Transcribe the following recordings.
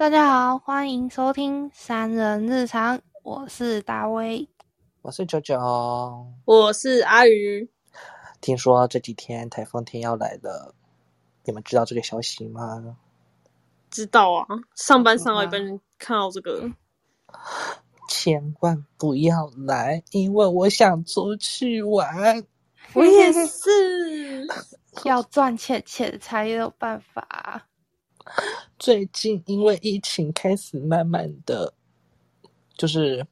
大家好，欢迎收听三人日常，我是大威，我是九九，我是阿鱼。听说这几天台风天要来了，你们知道这个消息吗？知道啊，上班上到一半看到这个，千万不要来，因为我想出去玩。我也是，要赚钱钱才有办法。最近因为疫情开始慢慢的，就是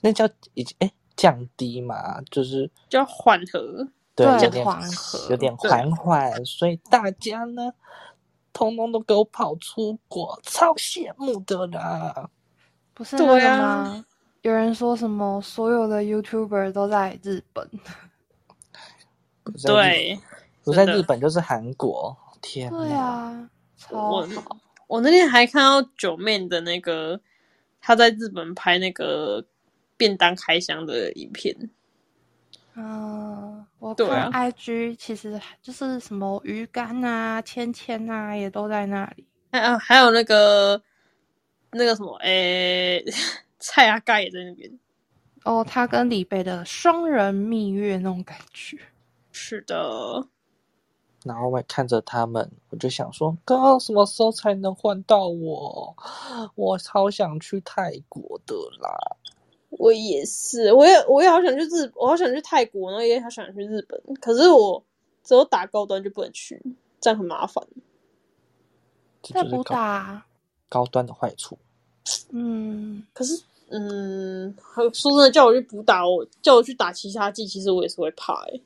那叫已经哎降低嘛，就是叫缓和，对，对有点缓和有点缓缓，所以大家呢，通通都给我跑出国，超羡慕的啦。不是那个对啊吗？有人说什么所有的 YouTuber 都在日本，对，不在日本就是韩国，天对！啊，超我好。我那天还看到九妹的那个，她在日本拍那个便当开箱的影片，嗯，我对看啊 IG 其实就是什么鱼干啊、芊芊啊，也都在那里。还有还有那个那个什么，诶、蔡阿盖也在那边。哦，他跟李贝的双人蜜月那种感觉。是的，然后我也看着他们，我就想说，哥什么时候才能换到我？我超想去泰国的啦！我也是，我也我也好想去日，我好想去泰国，然后也好想去日本，可是我只有打高端就不能去，这样很麻烦。在不这就是高打，高端的坏处。嗯，可是，嗯，说真的，叫我去补打，我叫我去打其他季，其实我也是会怕、欸，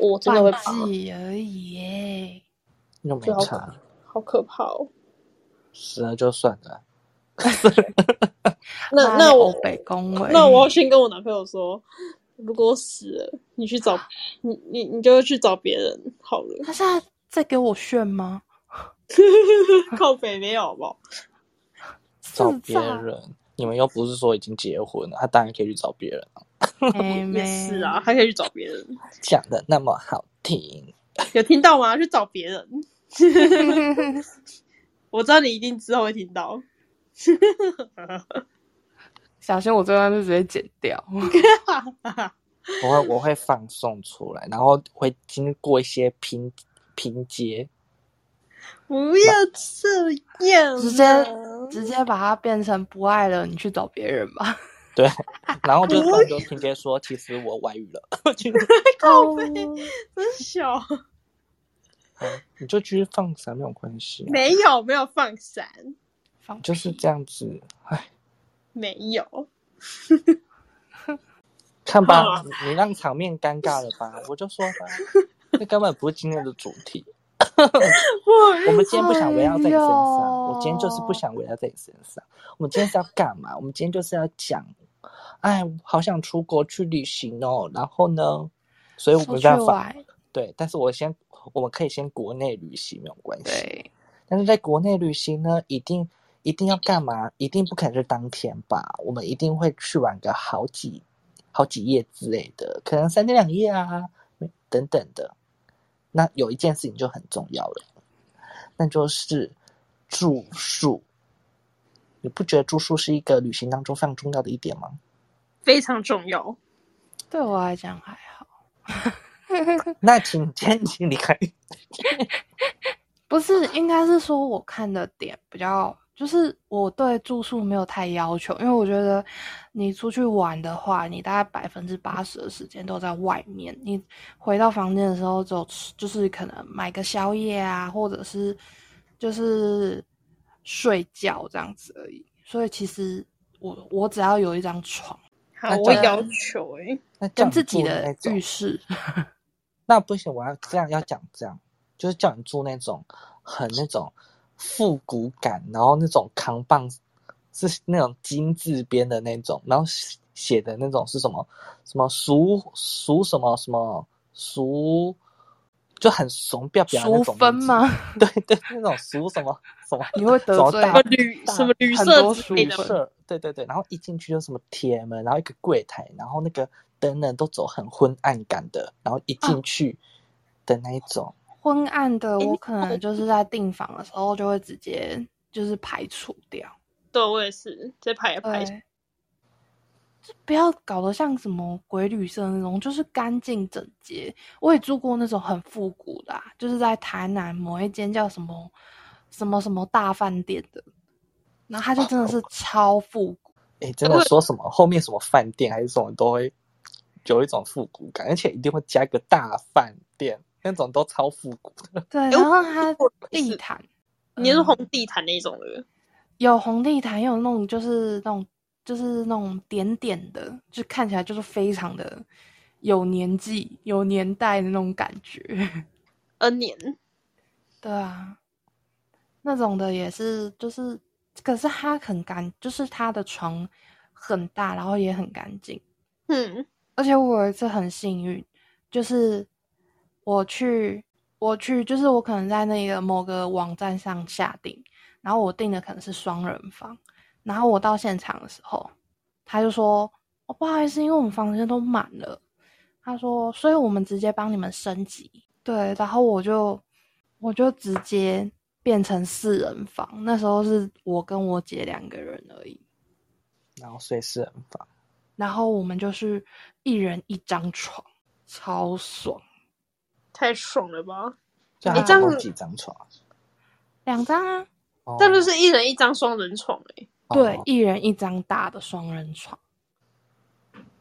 我真的会怕，季而已耶。又没差，好可怕哦。死了就算了。那那我北恭维，那我要先跟我男朋友说，如果我死了，你去找你你你就去找别人好了，他现在在给我炫吗？靠北没有好不好？找别人，你们又不是说已经结婚了，他当然可以去找别人了。妹也妹是啊，，还可以去找别人。讲的那么好听，有听到吗？去找别人。我知道你一定之后会听到。小心我这段就直接剪掉。我会我会放送出来，然后会经过一些拼拼接，不要这样啊，直接直接把它变成不爱了，你去找别人吧。对，然后就突然就拼接说，其实我外遇了，就 靠背，真小。嗯你就继续放闪没有关系啊、没有没有放闪，放就是这样子，哎，没有。看吧，你你让场面尴尬了吧？我就说吧，这根本不是今天的主题。我们今天不想围绕在你身上，哎我今天就是不想围绕在你身上。我们今天是要干嘛？我们今天就是要讲，哎，好想出国去旅行哦。然后呢，所以我出去没办法，对。但是我先，我们可以先国内旅行没有关系。但是在国内旅行呢，一定一定要干嘛？一定不可能是当天吧？我们一定会去玩个好几好几夜之类的，可能三天两夜啊，等等的。那有一件事情就很重要了，那就是住宿。你不觉得住宿是一个旅行当中非常重要的一点吗？非常重要。对我来讲还好。那请先请离开。不是，应该是说我看的点比较，就是我对住宿没有太要求，因为我觉得你出去玩的话，你大概百分之八十的时间都在外面，你回到房间的时候，只有吃，就是可能买个宵夜啊，或者是就是睡觉这样子而已。所以其实我我只要有一张床好，我要求哎、那叫你跟自己的浴室，那不行，我要这样要讲这样，就是叫你住那种很那种复古感，然后那种扛棒是那种金字边的那种，然后写写的那种是什么什么俗俗什么什么俗，就很怂不要不要那淑种名字？芬吗？对对，那种俗什么什么你会得罪什么大什么旅大什么旅很多书之类的，社，对对对，然后一进去就什么铁门，然后一个柜台，然后那个灯呢都走很昏暗感的，然后一进去的那一种，昏暗的，我可能就是在订房的时候就会直接就是排除掉。对我也是，这排也排。就不要搞得像什么鬼旅社那种，就是干净整洁。我也住过那种很复古的、啊，就是在台南某一间叫什么什么什么大饭店的，然后它就真的是超复古。哎，真的说什么后面什么饭店还是什么都会有一种复古感，而且一定会加一个大饭店，那种都超复古的。对，然后它地毯，你是嗯红地毯那种的，有红地毯，也有那种就是那种就是那种点点的，就看起来就是非常的有年纪、有年代的那种感觉。N 年，对啊，那种的也是，就是，可是它很干，就是它的床很大，然后也很干净。嗯，而且我有一次很幸运，就是我去，我去，就是我可能在那个某个网站上下订，然后我订的可能是双人房，然后我到现场的时候，他就说：“哦，不好意思，因为我们房间都满了。”他说：“所以我们直接帮你们升级。”对，然后我就我就直接变成四人房，那时候是我跟我姐两个人而已。然后睡四人房，然后我们就是一人一张床，超爽，太爽了吧！就诶这样他总共几张床？两张啊，哦这不是一人一张双人床哎、对哦，一人一张大的双人床，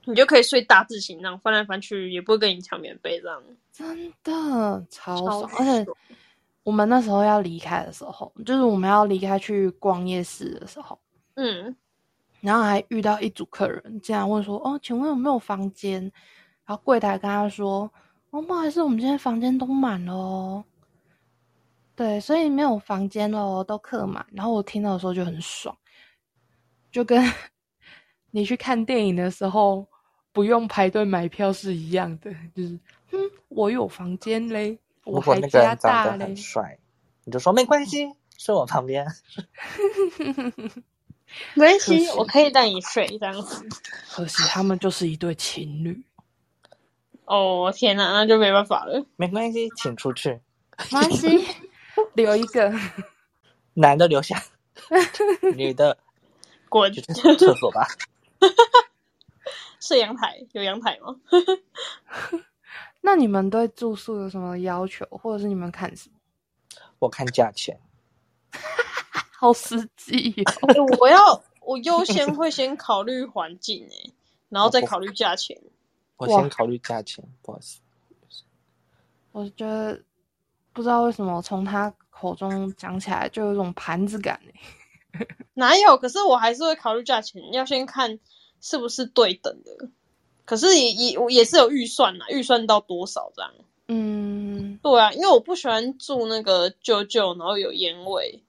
你就可以睡大字型，这样翻来翻去也不会跟你抢棉被这样。真的超超爽。而且我们那时候要离开的时候，就是我们要离开去逛夜市的时候，嗯，然后还遇到一组客人，竟然问说：“哦，请问有没有房间？”然后柜台跟他说：“哦，不好意思，我们今天房间都满了哦。”对，所以没有房间了哦，都客满。然后我听到的时候就很爽，就跟 你去看电影的时候不用排队买票是一样的，就是嗯，我有房间嘞，我还加那个人长大嘞。帅，你就说没关系，睡我旁边。没关系系，我可以带你睡这样子。可惜他们就是一对情侣，哦天哪，那就没办法了。没关系，请出去，没关系，留一个。男的留下，女的 滚！去厕所吧。是阳台有阳台吗？那你们对住宿有什么要求，或者是你们看什么？我看价钱，好实际哦。欸我要我优先会先考虑环境哎、然后再考虑价钱。哇我先考虑价钱，不好意思。我觉得不知道为什么从他口中讲起来就有一种盘子感欸 哪有？可是我还是会考虑价钱，要先看是不是对等的。可是也也我也是有预算啦，预算到多少这样？嗯，对啊，因为我不喜欢住那个旧旧，然后有烟味，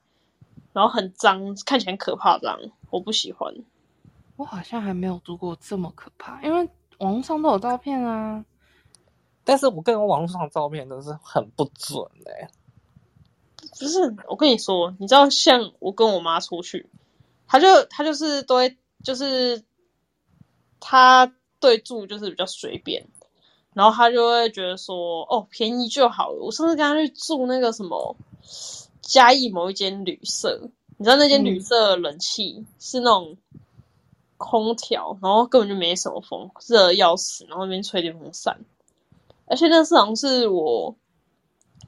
然后很脏，看起来很可怕这样，我不喜欢。我好像还没有住过这么可怕，因为网络上都有照片啊。但是我跟网络上的照片都是很不准哎、不是，我跟你说，你知道，像我跟我妈出去，她就她就是都会，就是她对住就是比较随便，然后她就会觉得说，哦，便宜就好了。我上次跟她去住那个什么嘉义某一间旅社，你知道那间嗯旅社的冷气是那种空调，然后根本就没什么风，热得要死，然后那边吹电风扇，而且那是好像是我。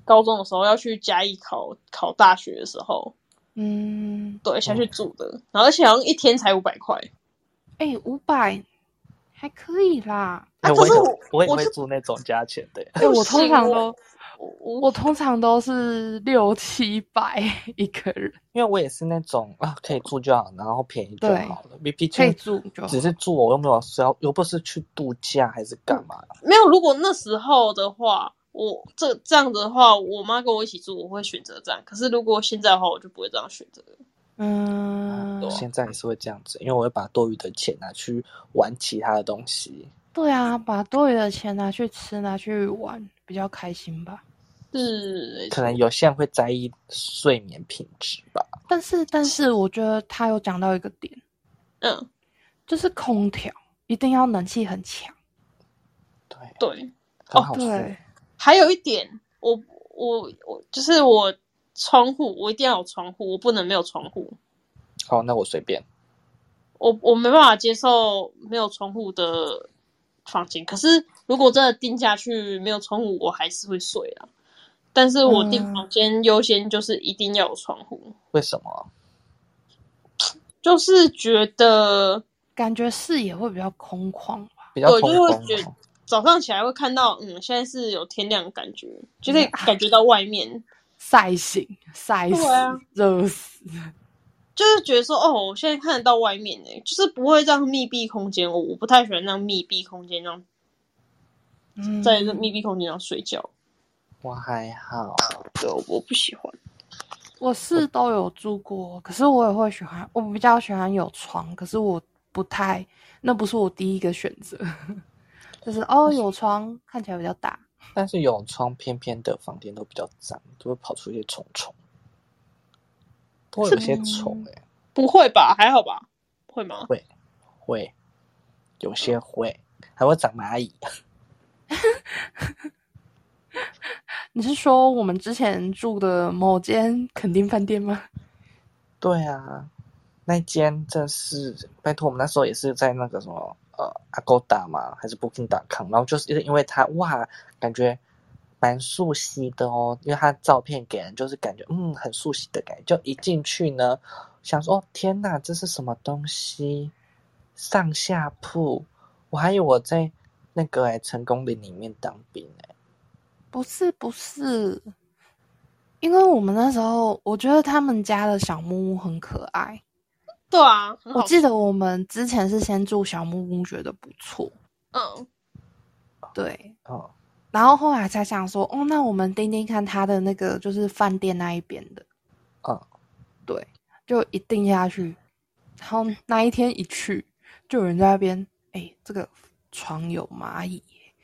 高中的时候要去嘉义考考大学的时候，嗯，对，下去住的，然后而且好像一天才五百块，哎、五百还可以啦。哎我也啊可是我我也会住那种价钱的、哎、我通常都我通常都是六七百 一个人，因为我也是那种啊，可以住就好，然后便宜就好了。毕毕可以住就好只是住，我又没有是要，又不是去度假还是干嘛。没有。如果那时候的话，我这这样子的话，我妈跟我一起住，我会选择这样。可是如果现在的话，我就不会这样选择。嗯，啊现在也是会这样子，因为我会把多余的钱拿去玩其他的东西。对啊，把多余的钱拿去吃，拿去玩，比较开心吧。是，可能有些人会在意睡眠品质吧。但是，但是我觉得他有讲到一个点，嗯，就是空调一定要冷气很强。对，对。很好对睡。，还有一点，我我我就是我窗户，我一定要有窗户，我不能没有窗户。好，那我随便。我我没办法接受没有窗户的房间。可是如果真的定下去没有窗户，我还是会睡啊。但是我订嗯房间优先就是一定要有窗户，为什么？就是觉得感觉视野会比较空旷吧。对比较我就会觉。早上起来会看到，嗯，现在是有天亮的感觉，就是感觉到外面，晒醒、晒死、对啊热死。就是觉得说，哦，我现在看得到外面呢，就是不会这样密闭空间，我我不太喜欢让密闭空间让嗯，在这密闭空间上睡觉，我还好，对，我我不喜欢。我是都有住过，可是我也会喜欢，我比较喜欢有床，可是我不太，那不是我第一个选择。就是哦，有床看起来比较大，但是有窗偏偏的房间都比较脏，都会跑出一些虫虫，都会有些虫哎、不会吧？还好吧？会吗？会会有些会，还会长蚂蚁。你是说我们之前住的某间垦丁饭店吗？对啊，那间真是拜托，我们那时候也是在那个什么呃 Agoda 嘛，还是 Booking.com，然后就是因为它哇，感觉蛮熟悉的哦，因为它照片给人就是感觉嗯很熟悉的感觉，就一进去呢，想说哦天哪，这是什么东西？上下铺，我还以为我在那个哎成功岭里面当兵哎，不是，不是，因为我们那时候我觉得他们家的小木屋很可爱。对啊，我记得我们之前是先住小木屋，觉得不错，嗯，对，哦然后后来才想说，哦，那我们盯盯看他的那个就是饭店那一边的，哦，对，就一定下去。然后那一天一去，就有人在那边，哎，这个床有蚂蚁耶，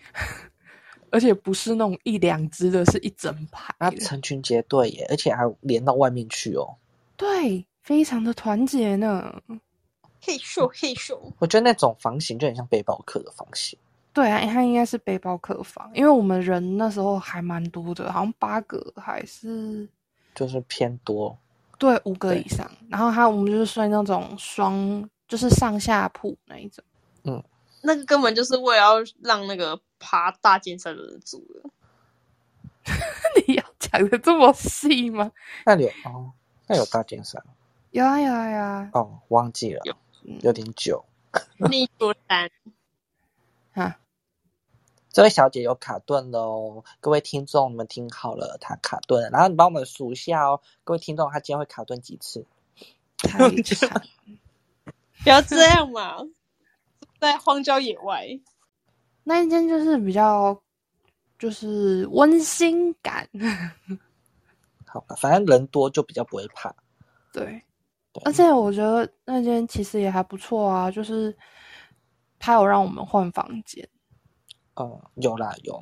而且不是那种一两只的，是一整排的，那成群结队耶，而且还连到外面去哦。对，非常的团结呢。嘿咻嘿咻，我觉得那种房型就很像背包客的房型。对啊，它应该是背包客房，因为我们人那时候还蛮多的，好像八个还是就是偏多，对五个以上。然后他我们就是睡那种双，就是上下铺那一种。那个根本就是为了要让那个爬大尖山的人住的。你要讲的这么细吗？那里有哦，那有大尖山有啊有啊有啊哦，忘记了有，有点久。立柱山，啊！这位小姐有卡顿的哦，各位听众，你们听好了，她卡顿了，然后你帮我们数一下哦，各位听众，她今天会卡顿几次？不要这样嘛，在荒郊野外。那一间就是比较就是温馨感，好吧，反正人多就比较不会怕。对。对而且我觉得那间其实也还不错啊，就是他有让我们换房间，嗯，有啦有，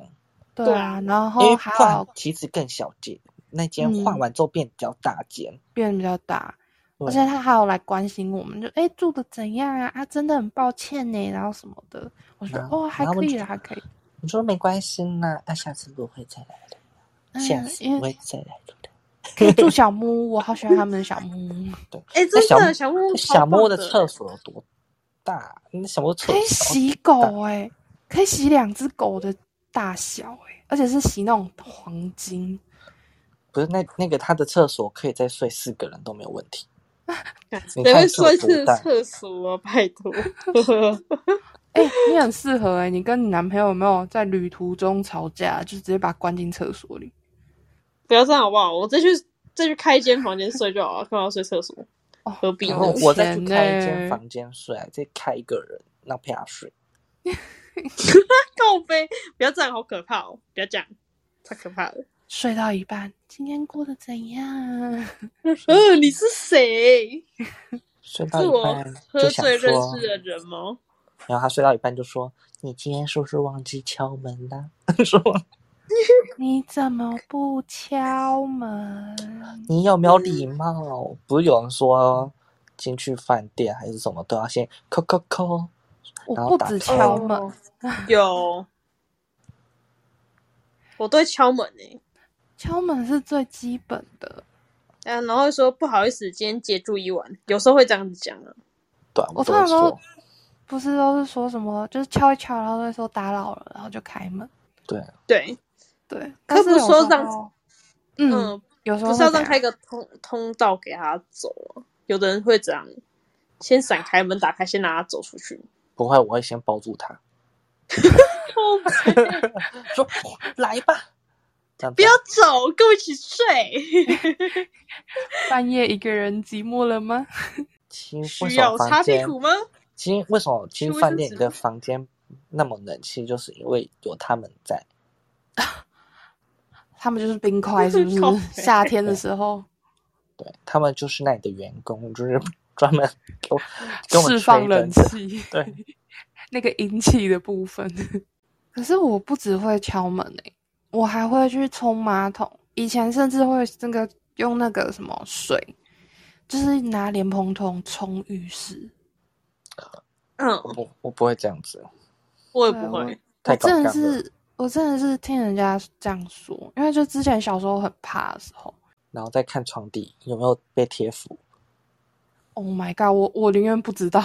对啊，然因为后还换有其实更小间，那间嗯换完之后变比较大间，变得比较大，对而且他还有来关心我们，就哎住的怎样啊？啊，真的很抱歉呢，然后什么的，我说哦还可以啦，还可以，你说没关系啦，那、下次不会再来的，嗯下次因为不会再来的。可以住小木屋，我好喜欢他们的小木屋，对，哎、那小真的小木屋小木屋的厕所有多大？那小木屋厕可以洗狗哎、可以洗两只狗的大小哎、而且是洗那种黄金，不是那那个他的厕所可以再睡四个人都没有问题。你 谁会看睡这个多大是厕所啊？拜托，哎、你很适合哎、你跟你男朋友有没有在旅途中吵架，就直接把他关进厕所里？不要这样好不好？我再去再去开一间房间睡就好了，干嘛要睡厕所？哦，何必呢然后我再去开一呢间房间睡，再开一个人，让陪他睡。告飞，不要这样，好可怕哦！不要这样，太可怕了。睡到一半，今天过得怎样？呃，你是谁？睡到一半喝就想醉认说识，的人吗？然后他睡到一半就说：“你今天是不是忘记敲门啦？” 说 你怎么不敲门？你有没有礼貌？不是有人说进去饭店还是什么都要先叩叩叩，我然后打开不止敲哦门，有，我对敲门诶、敲门是最基本的。啊，然后说不好意思，今天借住一晚，有时候会这样子讲啊。对，我通常都，不是都是说什么，就是敲一敲，然后都会说打扰了，然后就开门。对，对，对，可不是有时说让候，嗯，嗯，有时候不是要让开个通通道给他走啊。有的人会这样，先闪开门，打开，先让他走出去。不会，我会先抱住他，说来吧，这样不要走，跟我一起睡。半夜一个人寂寞了吗？其实需为什么要擦？屁股吗？其实为什么其实饭店的生纸吗房间那么冷？其实就是因为有他们在。他们就是冰块，是不是？夏天的时候对他们就是那里的员工，就是专门给我给我们释放冷。气，对，那个阴气的部分。可是我不只会敲门诶、我还会去冲马桶。以前甚至会那个用那个什么水，就是拿莲蓬头冲浴室。嗯，我不我不会这样子，我也不会。太我真的。是，我真的是听人家这样说，因为就之前小时候很怕的时候然后再看床底有没有被贴符。，Oh my god，我我宁愿不知道，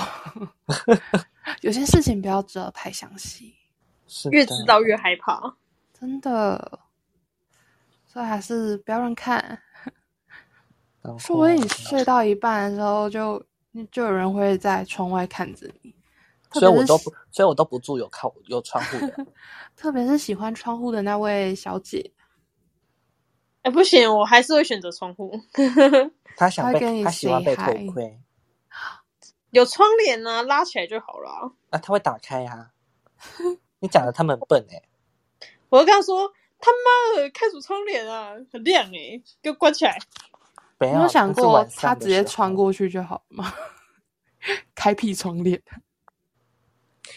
有些事情不要知道太详细，是越知道越害怕。真的，所以还是不要乱看。说不定你睡到一半的时候就，就有人会在窗外看着你，所以我都不，所以我都不住有靠有窗户的。特别是喜欢窗户的那位小姐，哎、不行，我还是会选择窗户，他想被他喜欢被偷窥有窗帘啊，拉起来就好了啊。啊，他会打开啊。你讲的他们很笨哎、我就跟他说：“他妈的，开什么窗帘啊，很亮哎、给我关起来。没有想过他直接穿过去就好了吗？开辟窗帘，”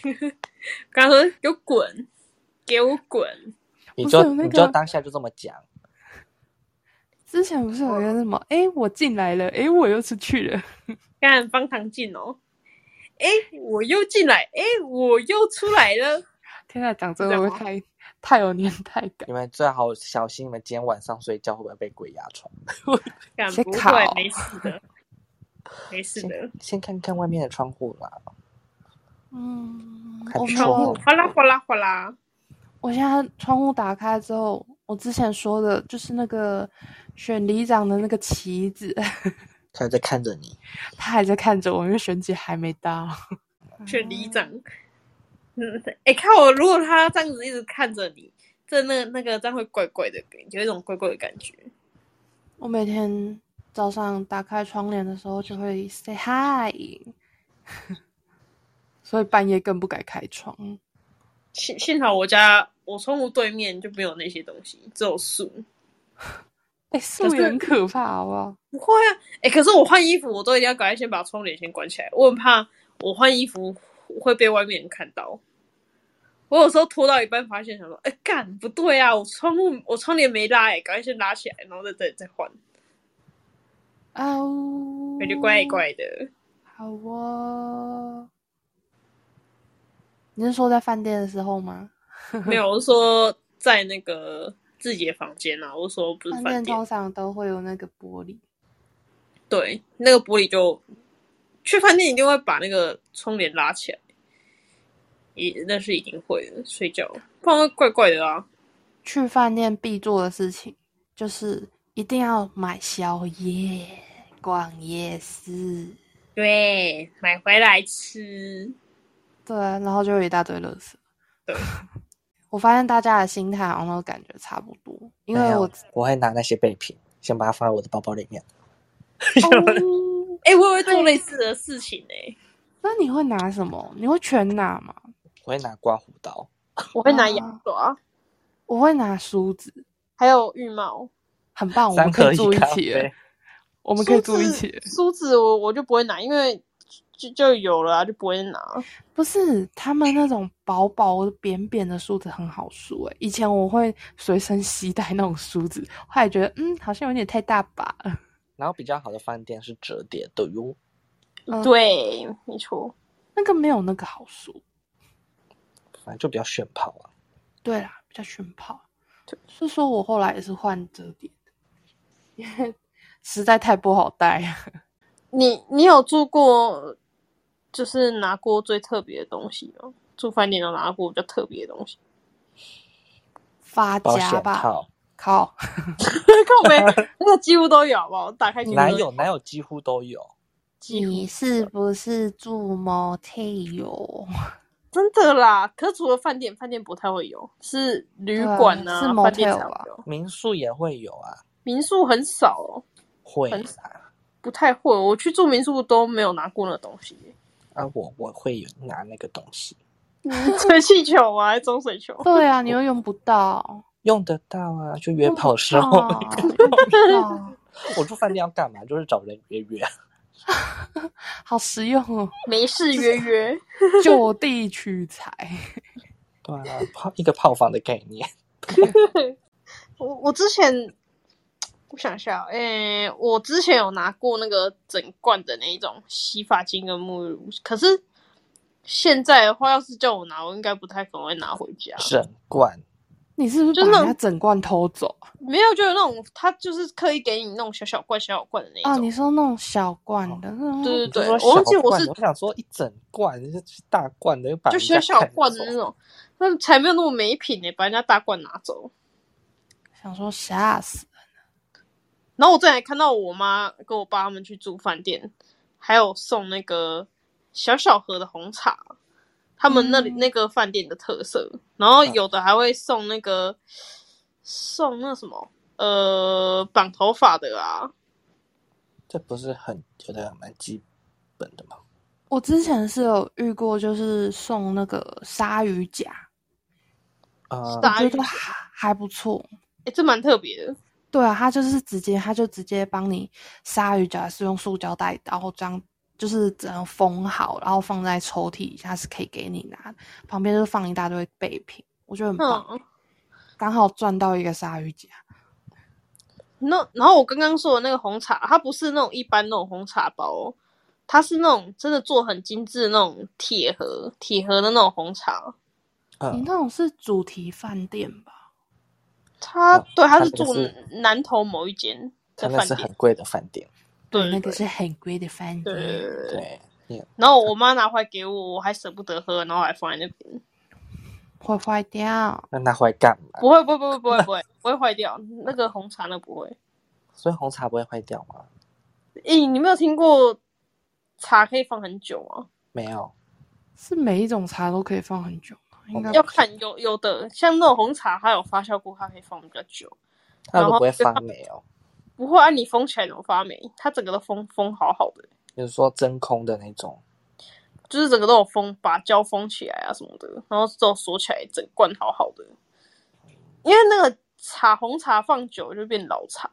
跟他说：“给我滚，给我滚你就你就个当下就这么讲，之前不是有一个什么？哎、我进来了，哎、我又出去了。！”看方唐镜哦，哎、我又进来，哎、我又出来了。天啊，讲这这样吗个会太太有年代感你。们最好小心，你们今天晚上睡觉会不会被鬼压床？干不会，没事的，没事的先。先看看外面的窗户啦。嗯，还不我没有错哦哗啦哗啦哗啦，我现在窗户打开之后，我之前说的就是那个选里长的那个旗子，他还在看着你，他还在看着我，因为选举还没到。选里长。嗯，哎、看我，如果他这样子一直看着你，这那那个这样会怪怪的，有一种怪怪的感觉。我每天早上打开窗帘的时候就会 say hi，所以半夜更不敢开窗。幸幸好我家我窗户对面就没有那些东西，只有树。哎、树也很可怕，好不好？不会啊，哎、可是我换衣服，我都一定要赶快先把窗帘先关起来，我很怕我换衣服会被外面人看到。我有时候拖到一半，发现想说，哎、干不对啊，我窗户我窗帘没拉、哎，赶快先拉起来，然后再再再换，哦，感觉怪怪的。好哦。你是说在饭店的时候吗？没有，我是说在那个自己的房间啊，我说不是饭店通，常都会有那个玻璃。对，那个玻璃就去饭店一定会把那个窗帘拉起来，一那是一定会的，睡觉不然会怪怪的啊。去饭店必做的事情就是一定要买宵夜、逛夜市，对，买回来吃。对，然后就有一大堆垃圾。对，我发现大家的心态好像都感觉差不多，因为我我会拿那些备品，先把它放在我的包包里面。哦，哎、我也会做类似的事情哎、那你会拿什么？你会全拿吗？我会拿刮胡刀，我会拿牙刷，我会拿梳子，还有浴帽。很棒，我三们可以住一起我们可以住一起。梳子我我就不会拿，因为就就有了啊，就不会拿。不是他们那种薄薄扁扁的梳子很好梳诶、以前我会随身携带那种梳子，后来觉得嗯好像有点太大把了。然后比较好的饭店是折叠的哟。嗯对，没错。那个没有那个好梳。反正就比较炫炮啊。对啦，比较炫炮。就，是说我后来也是换折叠的，因为实在太不好带了。你你有住过，就是拿过最特别的东西吗？住饭店有拿过比较特别的东西？发夹吧，套靠，靠背，那个几乎都有，好不好？我打开哪有哪有几乎都有。你是不是住 motel？真的啦。可除了饭店，饭店不太会有，是旅馆呢啊是 motel 啊。民宿也会有啊，民宿很少哦，会很少。不太会。我去住民宿都没有拿过那东西。啊，我我会有拿那个东西，吹气球啊，还是中水球？对啊，你又用不到，用得到啊，就约炮的时候，我住饭店要干嘛？就是找人约约。好实用哦，没事约约。就地取材。对啊，泡一个泡房的概念。我我之前我想一下，诶、我之前有拿过那个整罐的那一种洗发精跟沐浴露，可是现在的话，要是叫我拿，我应该不太可能会拿回家。整罐你是不是就是那种把人家整罐偷走啊？没有，就是那种他就是刻意给你那种小小罐、小小罐的那种。啊，你说那种小罐的，那种对对对，我忘记我是我想说一整罐，就是大罐的，又把就人家看小小罐的那种，那才没有那么没品呢、把人家大罐拿走。想说吓死。然后我之前还看到我妈跟我爸他们去住饭店，还有送那个小小盒的红茶，他们那里、嗯那个饭店的特色。然后有的还会送那个送那什么呃绑头发的啊，这不是很觉得蛮基本的吗？我之前是有遇过，就是送那个鲨鱼夹，啊、我觉得还还不错。诶，这蛮特别的。对啊，他就是直接，他就直接帮你鲨鱼夹是用塑胶袋，然后这样就是整个封好，然后放在抽屉底下是可以给你拿的，旁边就是放一大堆备品，我觉得很棒，嗯，刚好赚到一个鲨鱼夹。那然后我刚刚说的那个红茶，它不是那种一般那种红茶包哦，它是那种真的做很精致的那种铁盒铁盒的那种红茶。嗯，你那种是主题饭店吧？他哦对，他是住它那个是南头某一间真的是很，贵的饭店。对那个是很贵的饭店，对然后我妈拿回来给我，我还舍不得喝，然后还放在那边。会坏掉。那拿回来干嘛？不会不会不会不会不会不会坏掉，那个红茶那不会。所以红茶不会坏掉吗？诶，你没有听过茶可以放很久吗？没有，是每一种茶都可以放很久吗？应该要看有有的像那种红茶，它有发酵过，它可以放比较久。它都不会发霉哦。不会，啊、你封起来怎么发霉？它整个都封封好好的，就是说真空的那种，就是整个都有封，把胶封起来啊什么的，然后之后锁起来，整罐好好的。因为那个茶红茶放久就变老茶，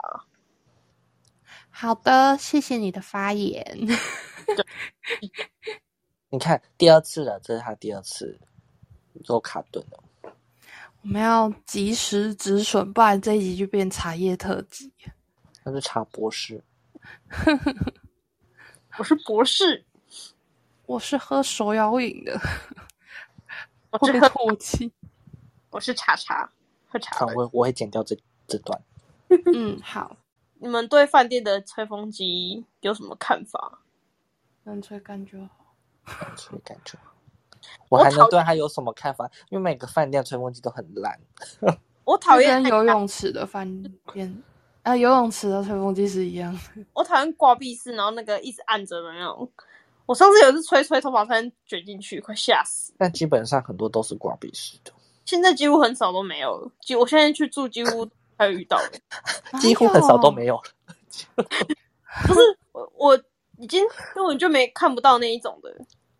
好的，谢谢你的发言。你看第二次了，这是他第二次做卡顿了。我们要及时止损，不然这一集就变茶叶特辑。那是茶博士，我是博士，我是喝手摇饮的，我 是喝，唾弃。我是茶茶，喝茶好，我我会剪掉这这段。嗯，好，你们对饭店的吹风机有什么看法？能吹干就好。所以感觉，我还能对他有什么看法？因为每个饭店吹风机都很烂。我讨厌游泳池的饭店，啊，游泳池的吹风机是一样的。我讨厌挂壁式，然后那个一直按着的那种。我上次有一次吹吹头发，差点卷进去，快吓死。但基本上很多都是挂壁式的，现在几乎很少都没有了，几我现在去住几乎 还有遇到的。几乎很少都没有了。不是我我已经根本就没看不到那一种的，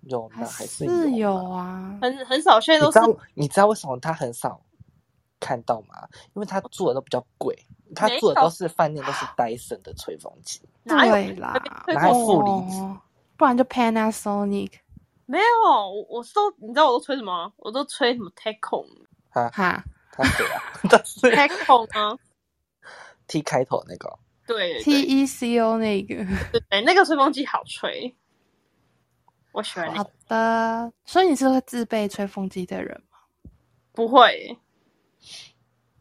有那还是是有。啊。很很少，现在都是你知道你知道为什么他很少看到吗？因为他住的都比较贵，他做的都是饭店都是 Dyson 的吹风机。哪有对啦，哪有负离子哦不然就 Panasonic 没有，我我是都你知道我都吹什么？我都吹什么 Tecon 哈，他谁啊？他是 Tecon 啊，T 开头那个。对对 T 对 E C O 那个。对对，那个吹风机好吹，我喜欢那好。的，所以你是会自备吹风机的人吗？不会，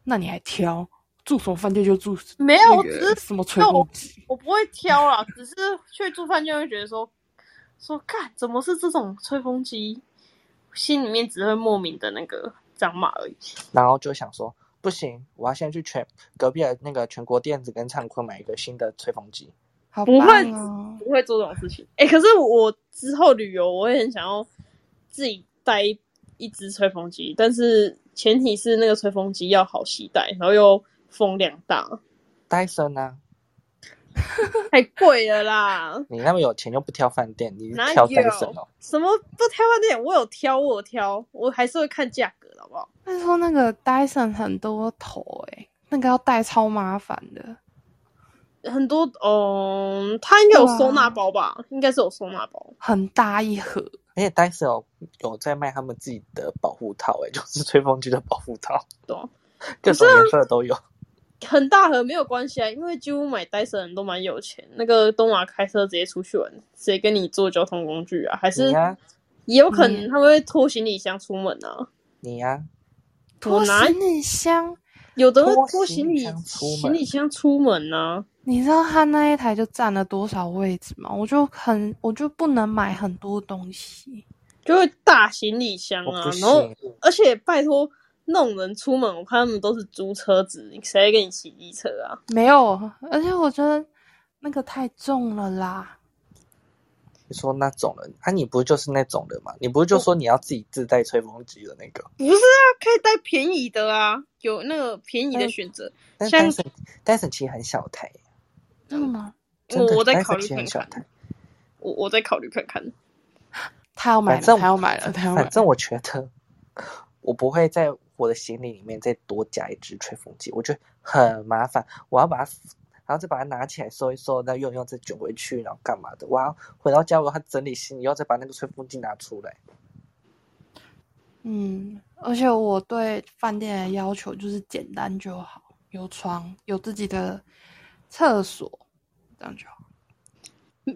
那你还挑住什么饭店就住没有我只是什么吹风机？我不会挑啦，只是去住饭店会觉得说说，干怎么是这种吹风机？心里面只会莫名的那个长马而已。然后就想说，不行，我要先去全隔壁的那个全国电子跟灿坤买一个新的吹风机。好不会！不会做这种事情。哎、可是我之后旅游，我也很想要自己带一只吹风机，但是前提是那个吹风机要好携带，然后又风量大，Dyson 啊，太贵了啦！你那么有钱又不挑饭店，你是哪挑有 Dyson 哦？什么不挑饭店？我有挑，我有挑，我还是会看价格，好不好？但是说那个 Dyson 很多头诶、那个要带超麻烦的。很多，嗯，它应该有收纳包吧？应该是有收纳包。很大一盒，而且 Dyson 有有在卖他们自己的保护套、欸，就是吹风机的保护套，对啊，各种颜色都有。很大盒没有关系啊，因为几乎买 Dyson 的人都蛮有钱。那个东马开车直接出去玩，谁跟你坐交通工具啊？还是、也有可能他们会拖行李箱出门啊？你呀、拖我拿行李箱。有的会拖拖行李行李箱出门行李箱出门啊。你知道他那一台就占了多少位置吗？我就很，我就不能买很多东西。就会大行李箱啊，然后，而且拜托那种人出门，我看他们都是租车子，谁会跟你骑机车啊？没有，而且我觉得那个太重了啦。你说那种人啊，你不就是那种人吗？你不是就说你要自己自带吹风机的那个？不是啊，可以带便宜的啊，有那个便宜的选择。但像 Dyson Dyson 其实很小台，真的吗？我我在考虑很看看小台。我我在考虑看看。他要买了，他要买了，他要买了。反正我觉得我不会在我的行李里面再多加一支吹风机，我觉得很麻烦。我要把它，然后再把它拿起来收一收，再用用，再卷回去，然后干嘛的？我要回到家，我要整理行李，要再把那个吹风机拿出来。嗯，而且我对饭店的要求就是简单就好，有床，有自己的厕所，这样就好。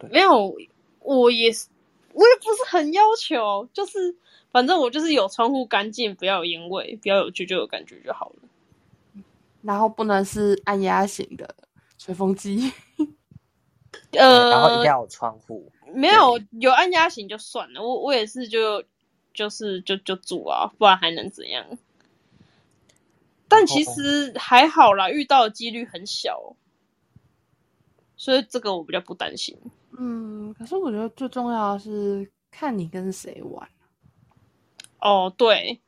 没有，我也是，我也不是很要求，就是反正我就是有窗户干净，不要有烟味，不要有啾啾的感觉就好了。然后不能是按压型的吹风机。呃然后一定呃，要有窗户。没有有按压型就算了，我我也是就就是就就住啊，不然还能怎样？但其实还好啦，遇到的几率很小，所以这个我比较不担心。嗯，可是我觉得最重要的是看你跟谁玩，哦，对，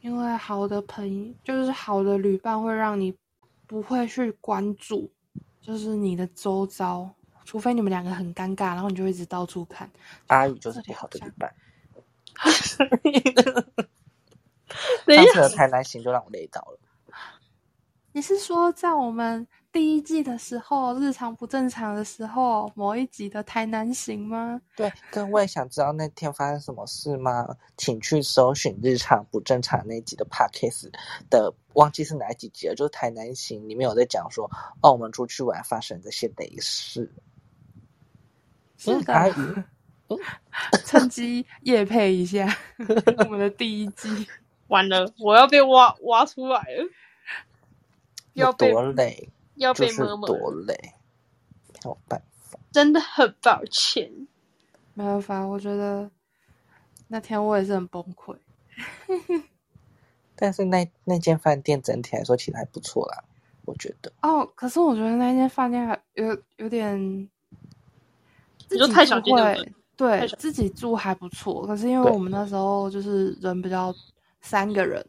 因为好的朋友就是好的旅伴会让你不会去关注，就是你的周遭，除非你们两个很尴尬，然后你就一直到处看。阿宇就是不好的旅伴。等一下上次的台南行就让我累到了。你是说在我们第一季的时候，日常不正常的时候，某一集的台南行吗？对，各位想知道那天发生什么事吗？请去搜寻《日常不正常》那集的 podcast 的，忘记是哪几集了，就是台南行里面有在讲说，哦，我们出去玩发生这些雷事。是的，趁机夜配一下 我们的第一季。完了，我要被挖挖出来了，要被多累，要就是被摸摸，多累，没有办法。真的很抱歉。没办法，我觉得那天我也是很崩溃。但是那那间饭店整体来说其实还不错啦，我觉得。哦，可是我觉得那间饭店还有有点，你说太小间对对小自己住还不错，可是因为我们那时候就是人比较三个人，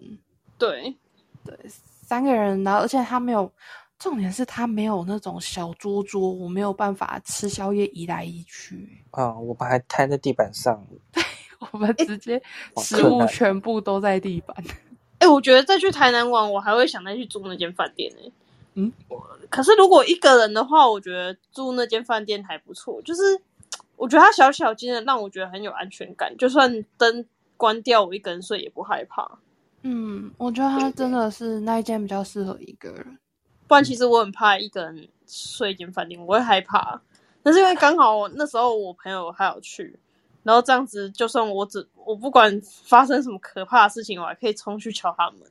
对，对，三个人，然后而且他没有，重点是他没有那种小桌桌，我没有办法吃宵夜移来移去，嗯，我们还摊在地板上，对我们直接食物全部都在地板。哎、我觉得再去台南玩，我还会想再去住那间饭店呢、嗯，可是如果一个人的话，我觉得住那间饭店还不错，就是我觉得它小小间的，让我觉得很有安全感，就算灯关掉，我一个人睡也不害怕。嗯，我觉得他真的是那一间比较适合一个人。不然其实我很怕一个人睡一间饭店，我会害怕。但是因为刚好那时候我朋友还有去，然后这样子，就算我只我不管发生什么可怕的事情，我还可以冲去敲他们。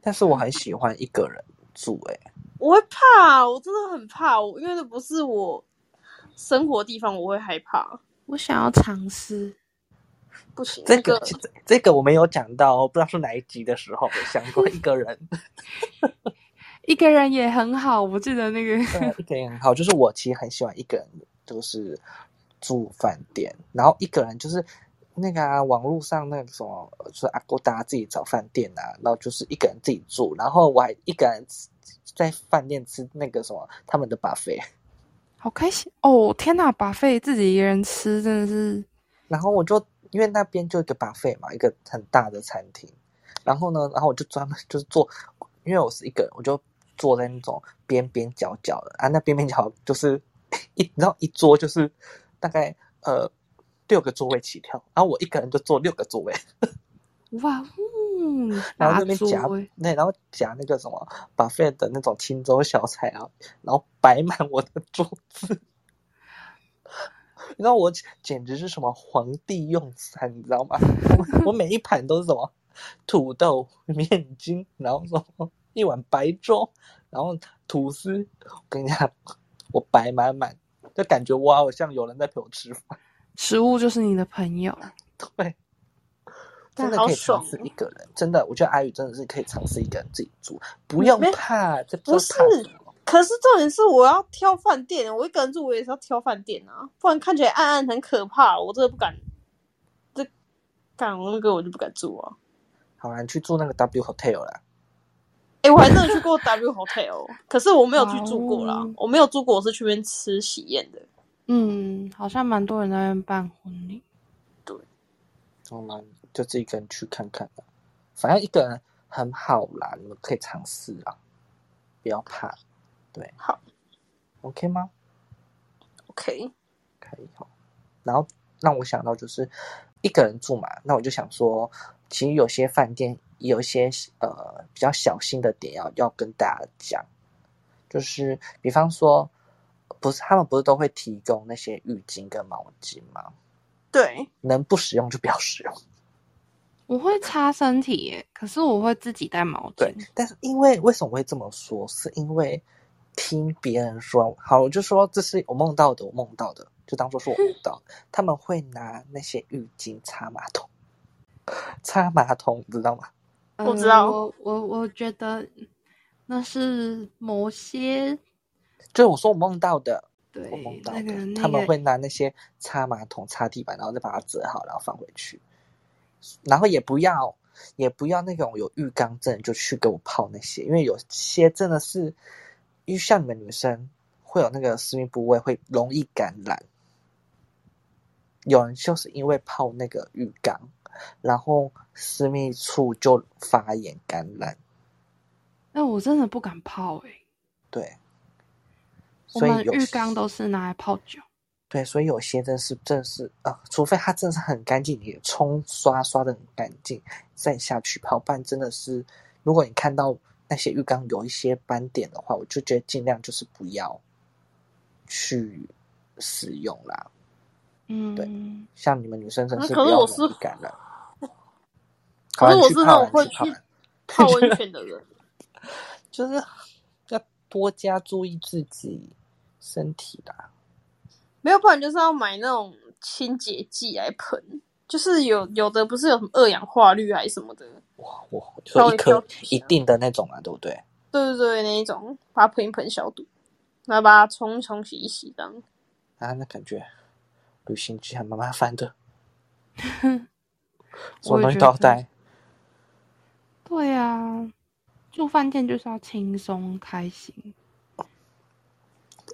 但是我很喜欢一个人住、欸，我会怕，我真的很怕，我因为那不是我生活地方，我会害怕。我想要尝试，不行，这那个个这这个我没有讲到哦，不知道是哪一集的时候我想过一个人，一个人也很好。我记得那个，对，一个人很好，就是我其实很喜欢一个人，就是住饭店，然后一个人就是那个啊，网络上那个什么，就是阿勾达自己找饭店啊，然后就是一个人自己住，然后我还一个人吃在饭店吃那个什么他们的 buffet，好开心哦！天哪，把费自己一个人吃真的是，然后我就因为那边就一个 buffet 嘛，一个很大的餐厅，然后呢，然后我就专门就是做，因为我是一个人，我就坐在那种边边角角的啊，那边边角就是 一然后一桌就是大概呃六个座位起跳，然后我一个人就坐六个座位，哇，嗯，然后那边夹桌欸那然后夹那个什么 buffet 的那种青州小菜啊，然后摆满我的桌子。你知道我简直是什么皇帝用餐，你知道吗？我我每一盘都是什么土豆、面筋，然后什么一碗白粥，然后吐司。我跟你讲，我白满满，就感觉哇，好像有人在陪我吃饭。食物就是你的朋友。对，真的可以尝试一个人。真的，我觉得阿宇真的是可以尝试一个人自己住，不用怕，这不是可是重点是我要挑饭店，我一个人住我也是要挑饭店啊，不然看起来暗暗很可怕，我真的不敢。这干我那个我就不敢住啊！好啦，你去住那个 W Hotel 啦。哎、我还真的去过 W Hotel，可是我没有去住过啦我没有住过，我是去那边吃喜宴的。嗯，好像蛮多人在那边办婚礼。对好啦，就自己一个人去看看吧。反正一个人很好啦，你们可以尝试啊，不要怕。对，好，OK 吗？OK，可以哦。然后让我想到就是一个人住嘛，那我就想说，其实有些饭店有一些呃比较小心的点要要跟大家讲，就是比方说，不是他们不是都会提供那些浴巾跟毛巾吗？对，能不使用就不要使用。我会擦身体耶，可是我会自己带毛巾。对，但是因为为什么会这么说？是因为听别人说，好，我就说这是我梦到的，我梦到的，就当做是我梦到。他们会拿那些浴巾擦马桶，擦马桶，你知道吗？我知道呃我我我觉得那是某些就是我说我梦到的，对我梦到的，那个那他们会拿那些擦马桶、擦地板，然后再把它折好，然后放回去。然后也不要，也不要那种有浴缸症就去给我泡那些，因为有些真的是，因为像你们女生会有那个私密部位会容易感染，有人就是因为泡那个浴缸，然后私密处就发炎感染，那我真的不敢泡诶，对，我们所以有浴缸都是拿来泡酒。对，所以有些真是真的是啊、呃除非它真的是很干净，你冲刷刷的很干净，再下去泡。不然真的是，如果你看到那些浴缸有一些斑点的话，我就觉得尽量就是不要去使用啦。嗯，对像你们女生真啊是不要可是我是容易感染。可是我是那种会去泡温泉的人。就是要多加注意自己身体啦。没有，不然就是要买那种清洁剂来喷，就是有有的不是有什么二氧化氯还是什么的，哇，我稍微说一颗一定的那种啊，对不对？对对对，那一种把它喷一喷消毒，然后把它冲一冲洗一洗，这样。啊，那感觉旅行其实还蛮麻烦的，什么东西都要得带。对呀、住饭店就是要轻松开心。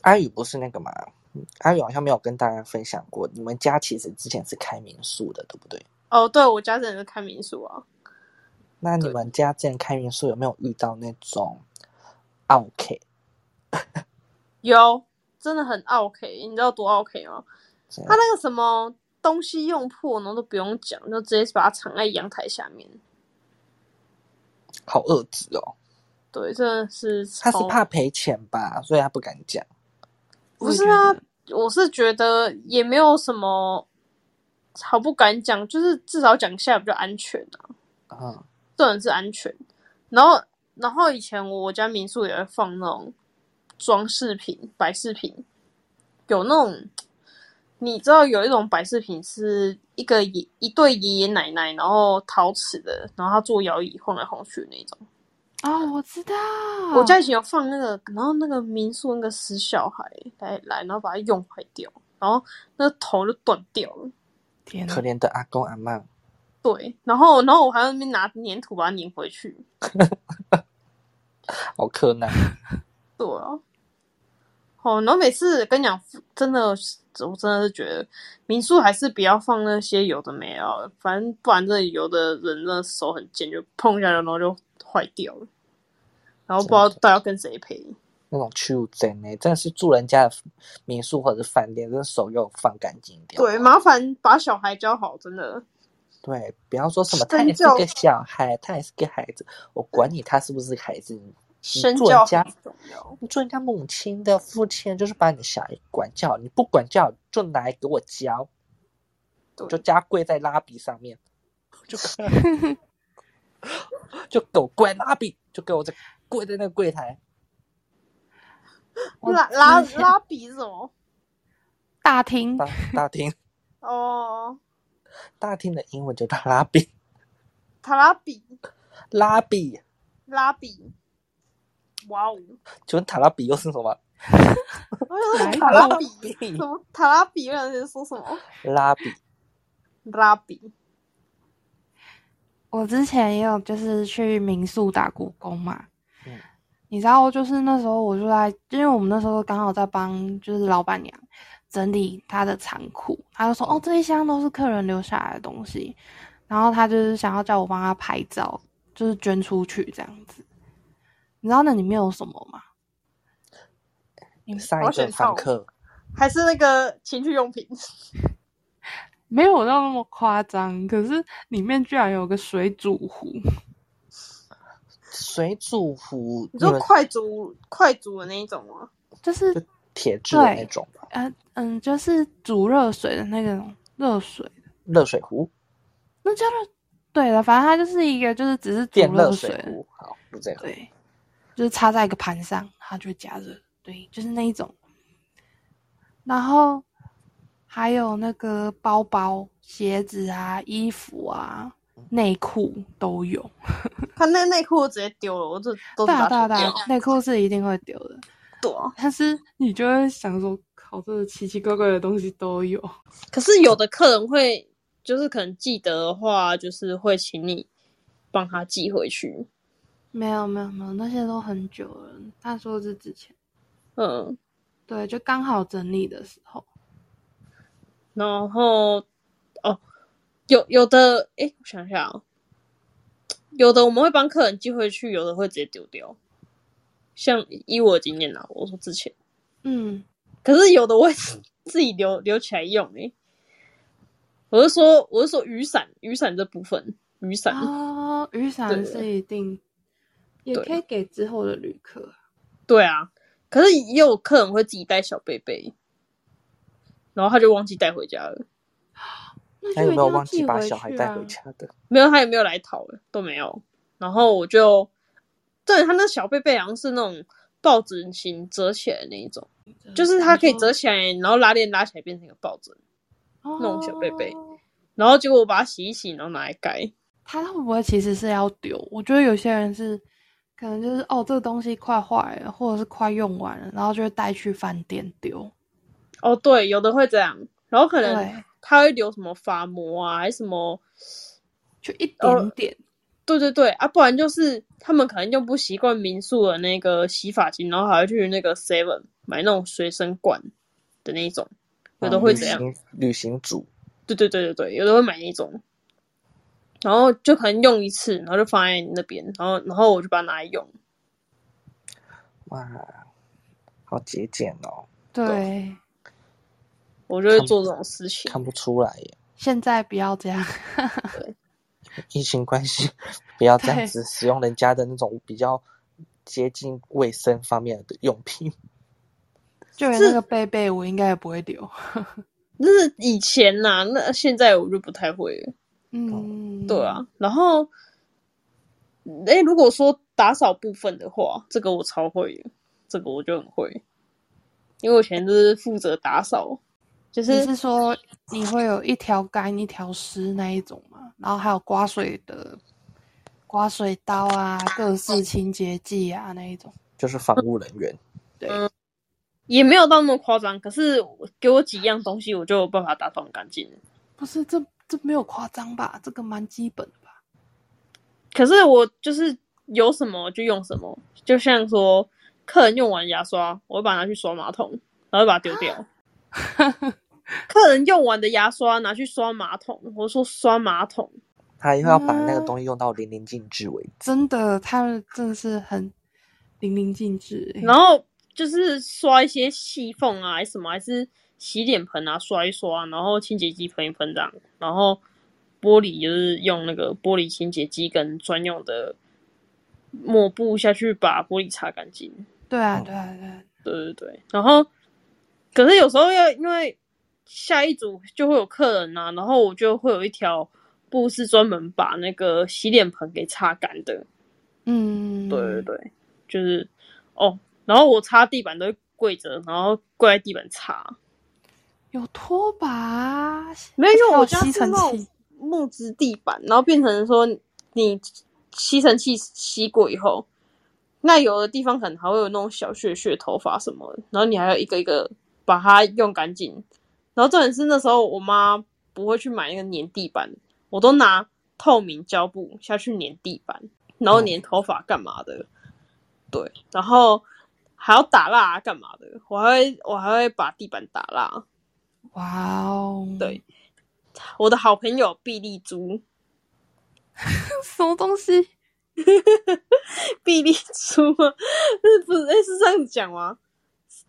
阿宇不是那个嘛？嗯阿宇好像没有跟大家分享过，你们家其实之前是开民宿的，对不对？哦，对，我家真的是开民宿啊，那你对们家之前开民宿有没有遇到那种 OK？有真的很 OK，你知道多 OK 吗？他那个什么东西用破，然后都不用讲，就直接把它藏在阳台下面。好恶质哦。对，真的是他是怕赔钱吧，所以他不敢讲。不是啊，我是觉得也没有什么好不敢讲，就是至少讲一下比较安全啊。嗯，这人是安全。然后，然后以前我家民宿也会放那种装饰品、摆饰品，有那种你知道有一种摆饰品是一个爷一对爷爷奶奶，然后陶瓷的，然后他坐摇椅晃来晃去的那种。哦，我知道，我家以前有放那个，然后那个民宿那个死小孩来来，然后把它用坏掉，然后那个头就断掉了。天哪可怜的阿公阿妈，对，然后然后我还在那边拿粘土把它粘回去。好困难。对啊，哦，然后每次跟你讲，真的，我真的是觉得民宿还是不要放那些有的没有，反正不然这里有的人真的手很贱，就碰一下然后就坏掉了，然后不知道到底要跟谁赔。那种屈辱真呢，真的是住人家的民宿或者是饭店，真的手要放干净一点。对，麻烦把小孩教好，真的。对，不要说什么他也是个小孩，他也是个孩子，我管你他是不是孩子，你身教做人家很重要。你做人家母亲的父亲，就是把你的小孩管教，你不管教就来给我教，就家跪在拉比上面，就 就给我跪拉比，就给我在跪在那个柜台。我拉拉拉比是什么？大厅大大厅哦，大厅的英文就叫拉比，塔拉比，拉比，拉比。哇哦！请问塔拉比又是什么？塔拉比比什么？塔拉比，我想在说什么？拉比，拉比。我之前也有就是去民宿打过工嘛，嗯你知道，就是那时候我就在，因为我们那时候刚好在帮就是老板娘整理她的仓库，她就说哦这一箱都是客人留下来的东西，然后她就是想要叫我帮她拍照，就是捐出去这样子。你知道那里面有什么吗？上一个保险套房客还是那个情趣用品，没有到那么夸张，可是里面居然有个水煮壶，水煮壶，你说们快煮快煮的那一种吗？就是就铁质的那种吧，呃嗯，就是煮热水的那种热水，热水壶，那叫热对了，反正它就是一个就是只是煮电热水壶，好，就这样。对，就是插在一个盘上，它就会加热，对，就是那一种。然后还有那个包包、鞋子啊、衣服啊、内裤都有。他那内裤我直接丢了，我这都大大大，内裤是一定会丢的，对啊但是你就会想说，靠，这奇奇怪怪的东西都有。可是有的客人会，就是可能记得的话，就是会请你帮他寄回去。没有没有没有，那些都很久了。他说是之前，嗯，对，就刚好整理的时候。然后哦，有有的，哎，我想想啊，有的我们会帮客人寄回去，有的会直接丢掉。像以我的经验啊，我说之前，嗯，可是有的我会自己留留起来用诶、我是说，我是说雨伞，雨伞这部分，雨伞，哦，雨伞对。是一定，也可以给之后的旅客。对啊，可是也有客人会自己带小贝贝，然后他就忘记带回家了。他有没有忘记把小孩带回啊家的？没有，他也没有来讨了，都没有。然后我就，对他那小贝贝好像是那种抱枕型折起来的那一种，就是它可以折起来，然后拉链拉起来变成一个抱枕。那种小贝贝然后结果我把它洗一洗，然后拿来盖。他会不会其实是要丢？我觉得有些人是可能就是哦，这个东西快坏了，或者是快用完了，然后就会带去饭店丢。哦，对，有的会这样，然后可能他会留什么发膜啊，还是什么。就一哦点点。对对对啊，不然就是他们可能用不习惯民宿的那个洗发精，然后还要去那个 Seven 买那种随身罐的那一种，有的会这样。嗯旅行旅行组，对对对对对，有的会买那种。然后就可能用一次，然后就放在那边，然后然后我就把它拿来用。哇，好节俭哦，对，我就会做这种事情。看不出来耶。现在不要这样。疫情关系，不要这样子使用人家的那种比较接近卫生方面的用品。就连那个贝贝，我应该也不会丢。那是以前呐、那现在我就不太会了。嗯，对啊，然后，哎，如果说打扫部分的话，这个我超会的，这个我就很会，因为我以前就是负责打扫，就是是说你会有一条干一条湿那一种嘛？然后还有刮水的刮水刀啊，各式清洁剂啊那一种。就是防务人员，对，嗯也没有到那么夸张，可是给我几样东西，我就有办法打扫很干净。不是这这没有夸张吧？这个蛮基本的吧？可是我就是有什么就用什么，就像说客人用完牙刷，我会把它拿去刷马桶，然后把它丢掉。客人用完的牙刷拿去刷马桶，我说刷马桶，他以后要把那个东西用到淋漓尽致为止。真的，他们真的是很淋漓尽致欸。然后就是刷一些细缝啊，还是什么，还是洗脸盆啊刷一刷，然后清洁剂喷一喷这样，然后玻璃就是用那个玻璃清洁剂跟专用的抹布下去把玻璃擦干净。对啊，对啊，对啊。对对对，然后可是有时候要因为下一组就会有客人啊，然后我就会有一条布是专门把那个洗脸盆给擦干的。嗯，对对对，就是哦，然后我擦地板都会跪着，然后跪在地板擦。有拖把，没有，因为我家吸尘器。木质地板，然后变成说你吸尘器吸过以后，那有的地方可能还会有那种小屑屑、头发什么的，然后你还要一个一个把它用干净。然后重点是那时候我妈不会去买那个粘地板，我都拿透明胶布下去粘地板，然后粘头发干嘛的？对，然后还要打蜡干嘛的？我还会我还会把地板打蜡。哇哦，对，我的好朋友碧丽珠，什么东西？碧丽珠吗？是不是？哎、是这样子讲吗？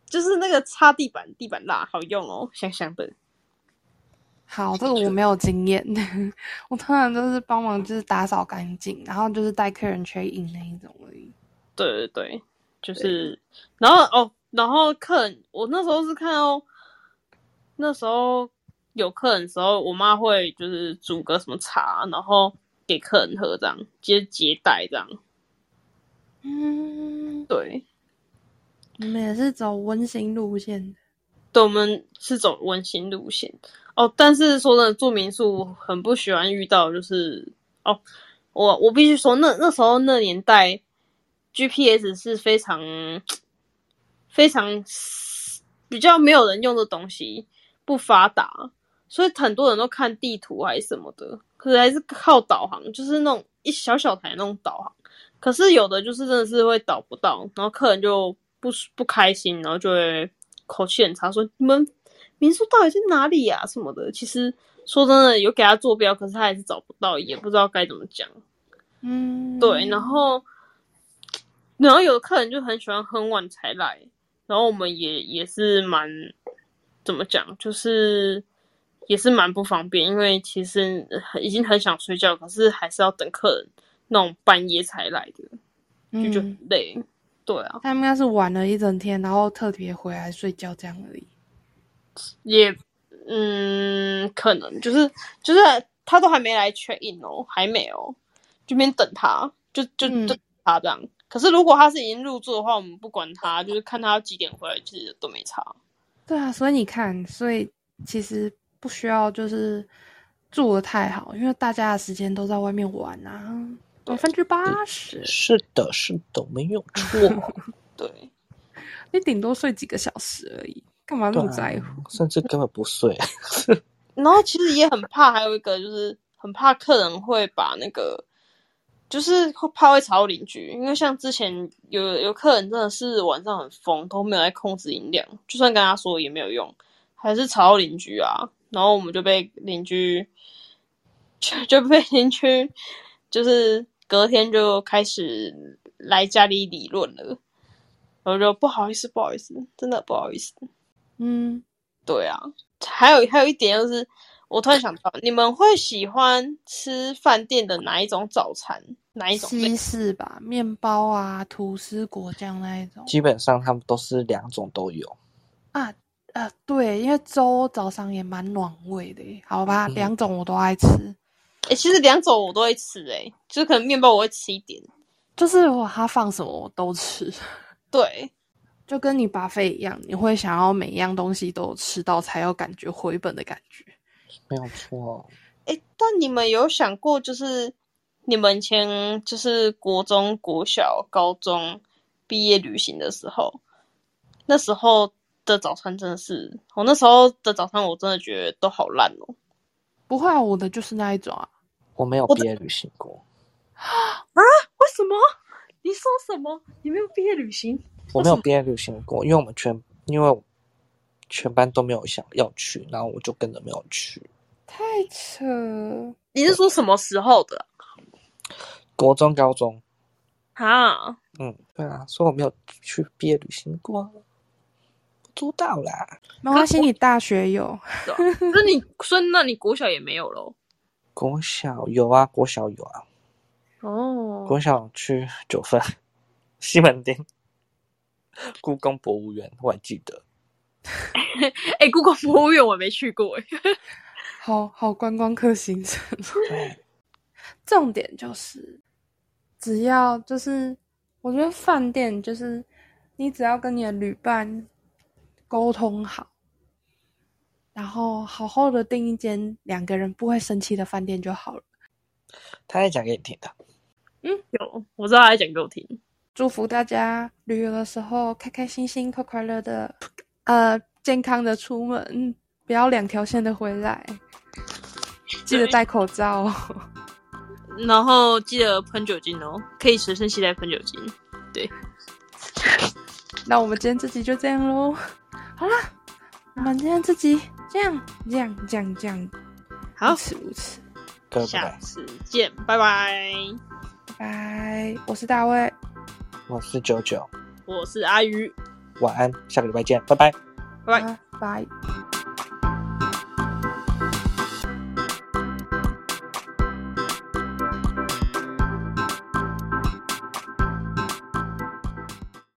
就是那个擦地板，地板蜡好用哦，香香的。好，这个我没有经验，我通常都是帮忙就是打扫干净，然后就是带客人 check in 那一种而已。对对对，就是，然后哦，然后客人，我那时候是看到那时候有客人的时候，我妈会就是煮个什么茶，然后给客人喝，这样接接待这样。嗯，对，你们也是走温馨路线的。对，我们是走温馨路线哦。但是说真的，住民宿很不喜欢遇到，就是哦，我我必须说，那那时候那年代，GPS 是非常非常比较没有人用的东西，不发达，所以很多人都看地图还是什么的，可是还是靠导航，就是那种一小小台那种导航。可是有的就是真的是会导不到，然后客人就不不开心，然后就会口气很差，说你们民宿到底在哪里呀、什么的。其实说真的，有给他坐标，可是他还是找不到，也不知道该怎么讲。嗯，对，然后然后有的客人就很喜欢很晚才来，然后我们也也是蛮怎么讲，就是也是蛮不方便，因为其实呃已经很想睡觉，可是还是要等客人那种半夜才来的，就就嗯很累。对啊，他们应该是玩了一整天，然后特别回来睡觉这样而已。也嗯，可能就是就是他都还没来 check in 哦，还没哦，这边等他，就就嗯就等他这样。可是如果他是已经入住的话，我们不管他，就是看他几点回来，其实都没差。对啊，所以你看，所以其实不需要就是住的太好，因为大家的时间都在外面玩啊，百分之八十，是的，是的，没有 错。对，你顶多睡几个小时而已，干嘛那对么在乎？啊，甚至根本不睡。然后其实也很怕，还有一个就是很怕客人会把那个，就是会怕会吵到邻居，因为像之前有有客人真的是晚上很疯，都没有在控制音量，就算跟他说也没有用，还是吵到邻居啊。然后我们就被邻居就就被邻居就是隔天就开始来家里理论了，我就不好意思，不好意思，真的不好意思。嗯，对啊，还有还有一点就是，我突然想到，你们会喜欢吃饭店的哪一种早餐？哪一种西式吧，面包啊、吐司、果酱那一种基本上他们都是两种都有。啊啊，对，因为粥早上也蛮暖胃的，好吧，嗯两种我都爱吃，哎、其实两种我都会吃、欸，哎，就是可能面包我会吃一点，就是我他放什么我都吃，对，就跟你巴菲一样，你会想要每一样东西都吃到，才有感觉回本的感觉。没有错，哎、但你们有想过，就是你们以前就是国中、国小、高中毕业旅行的时候，那时候的早餐真的是，我那时候的早餐我真的觉得都好烂哦。不会啊，我的就是那一种啊，我没有毕业旅行过，啊为什么？你说什么？你没有毕业旅行？我没有毕业旅行过，因为我们全因为我全班都没有想要去，然后我就跟着没有去。太扯。你是说什么时候的国中、高中，啊？嗯，对啊，所以我没有去毕业旅行过，不知道啦。没关系，你大学有，那你所以那你国小也没有喽？国小有啊，国小有啊，哦国小去九份、西门町、故宫博物院，我还记得。哎、故宫博物院我没去过哎。好好观光客行程。对，重点就是，只要就是，我觉得饭店就是，你只要跟你的旅伴沟通好，然后好好的订一间两个人不会生气的饭店就好了。他在讲给你听的。嗯有，我知道他在讲给我听。祝福大家旅游的时候开开心心、快快乐的，呃，健康的出门，不要两条线的回来，记得戴口罩哦。然后记得喷酒精哦，可以随身携带喷酒精。对 那我们今天这集就这样喽。好啦，我们今天这集这样这样这样这样，好如，此如此，下，次见，拜拜。拜拜。我是大卫，我是九九，我是阿鱼，晚安，下个礼拜见，拜拜。拜拜。拜拜。